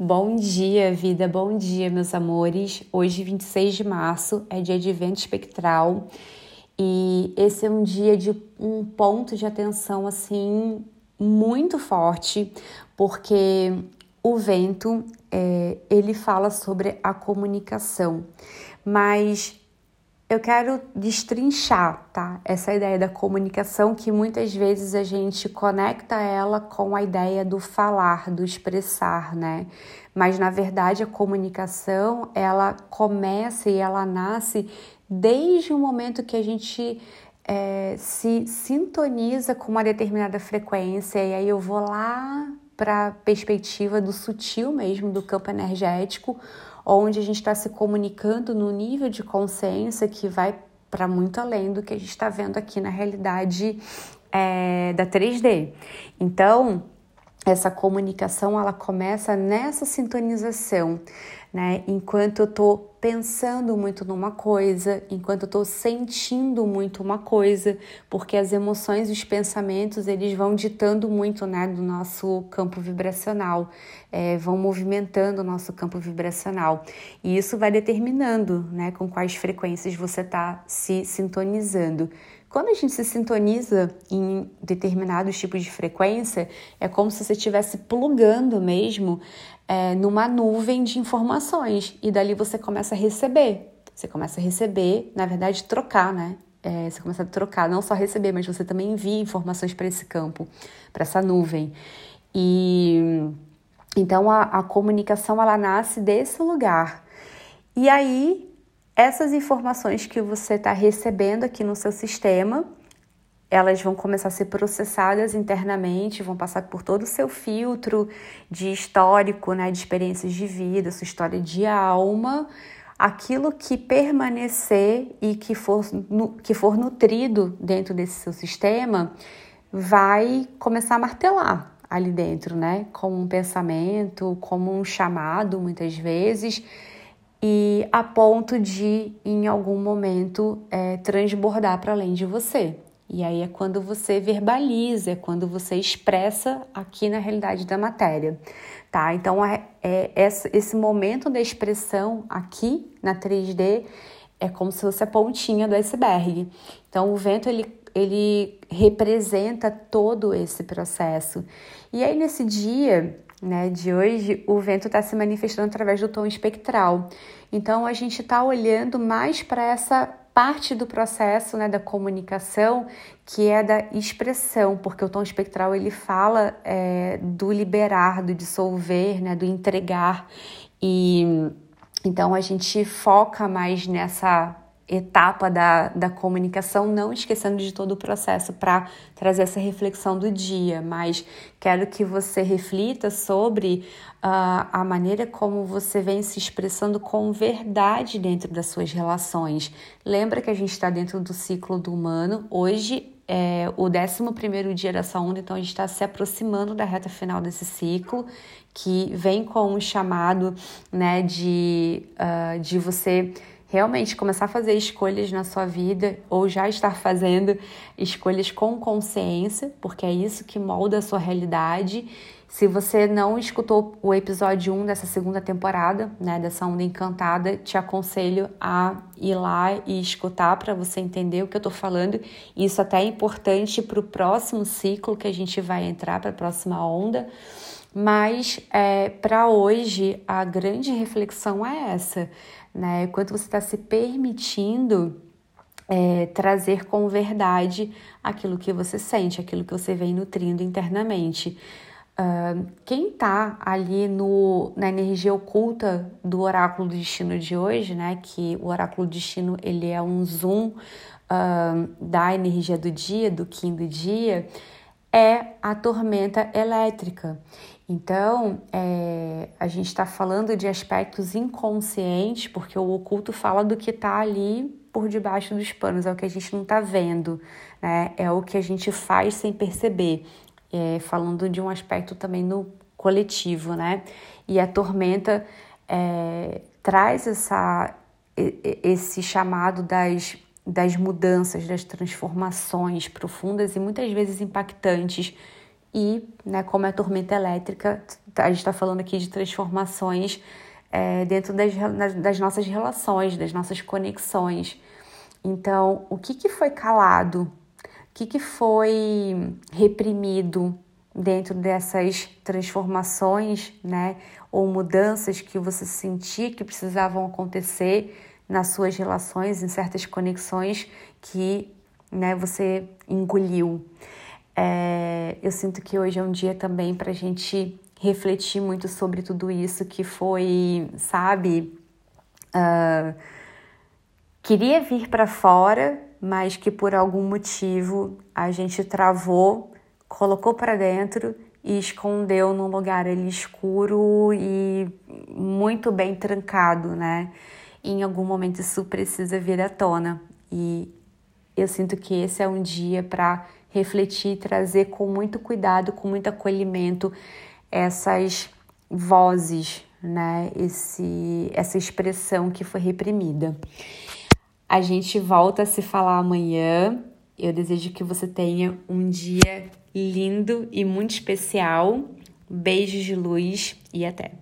Bom dia, vida, bom dia, meus amores. Hoje, 26 de março, é dia de vento espectral. E esse é um dia de um ponto de atenção assim muito forte, porque o vento é, ele fala sobre a comunicação, mas eu quero destrinchar, tá? Essa ideia da comunicação que muitas vezes a gente conecta ela com a ideia do falar, do expressar, né? Mas na verdade a comunicação ela começa e ela nasce desde o momento que a gente é, se sintoniza com uma determinada frequência, e aí eu vou lá para a perspectiva do sutil mesmo, do campo energético, onde a gente está se comunicando no nível de consciência que vai para muito além do que a gente está vendo aqui na realidade é, da 3D. Então, essa comunicação ela começa nessa sintonização né? Enquanto eu tô pensando muito numa coisa, enquanto eu tô sentindo muito uma coisa, porque as emoções e os pensamentos eles vão ditando muito, né, do nosso campo vibracional, é, vão movimentando o nosso campo vibracional e isso vai determinando, né, com quais frequências você está se sintonizando. Quando a gente se sintoniza em determinados tipos de frequência, é como se você estivesse plugando mesmo é, numa nuvem de informações e dali você começa a receber. Você começa a receber, na verdade, trocar, né? É, você começa a trocar, não só receber, mas você também envia informações para esse campo, para essa nuvem. E então a, a comunicação ela nasce desse lugar. E aí essas informações que você está recebendo aqui no seu sistema, elas vão começar a ser processadas internamente, vão passar por todo o seu filtro de histórico, né, de experiências de vida, sua história de alma, aquilo que permanecer e que for, que for nutrido dentro desse seu sistema vai começar a martelar ali dentro, né? Como um pensamento, como um chamado, muitas vezes, e a ponto de, em algum momento, é, transbordar para além de você. E aí é quando você verbaliza, é quando você expressa aqui na realidade da matéria, tá? Então é, é esse momento da expressão aqui na 3D é como se fosse a pontinha do iceberg. Então o vento ele ele representa todo esse processo. E aí nesse dia, né, de hoje, o vento está se manifestando através do tom espectral. Então a gente está olhando mais para essa parte do processo né, da comunicação que é da expressão, porque o tom espectral ele fala é, do liberar, do dissolver, né, do entregar. E então a gente foca mais nessa etapa da, da comunicação, não esquecendo de todo o processo para trazer essa reflexão do dia, mas quero que você reflita sobre uh, a maneira como você vem se expressando com verdade dentro das suas relações. Lembra que a gente está dentro do ciclo do humano, hoje é o 11 dia dessa onda, então a gente está se aproximando da reta final desse ciclo, que vem com um chamado né, de, uh, de você realmente começar a fazer escolhas na sua vida ou já estar fazendo escolhas com consciência, porque é isso que molda a sua realidade. Se você não escutou o episódio 1 dessa segunda temporada, né, dessa onda encantada, te aconselho a ir lá e escutar para você entender o que eu tô falando. Isso até é importante para o próximo ciclo que a gente vai entrar, para a próxima onda. Mas é, para hoje a grande reflexão é essa né? Quanto você está se permitindo é, trazer com verdade aquilo que você sente, aquilo que você vem nutrindo internamente. Uh, quem está ali no, na energia oculta do oráculo do destino de hoje, né? Que o oráculo do destino ele é um zoom uh, da energia do dia, do Kim do dia, é a tormenta elétrica. Então, é, a gente está falando de aspectos inconscientes, porque o oculto fala do que está ali por debaixo dos panos, é o que a gente não está vendo, né? é o que a gente faz sem perceber, é, falando de um aspecto também no coletivo, né? E a tormenta é, traz essa, esse chamado das, das mudanças, das transformações profundas e muitas vezes impactantes e, né, como é tormenta elétrica, a gente está falando aqui de transformações é, dentro das, das nossas relações, das nossas conexões. Então, o que, que foi calado? O que, que foi reprimido dentro dessas transformações, né? Ou mudanças que você sentia que precisavam acontecer nas suas relações, em certas conexões que né, você engoliu. É, eu sinto que hoje é um dia também para a gente refletir muito sobre tudo isso que foi, sabe, uh, queria vir para fora, mas que por algum motivo a gente travou, colocou para dentro e escondeu num lugar ali escuro e muito bem trancado, né? Em algum momento isso precisa vir à tona. E eu sinto que esse é um dia para refletir, trazer com muito cuidado, com muito acolhimento essas vozes, né? Esse, essa expressão que foi reprimida. A gente volta a se falar amanhã. Eu desejo que você tenha um dia lindo e muito especial. Beijos de luz e até!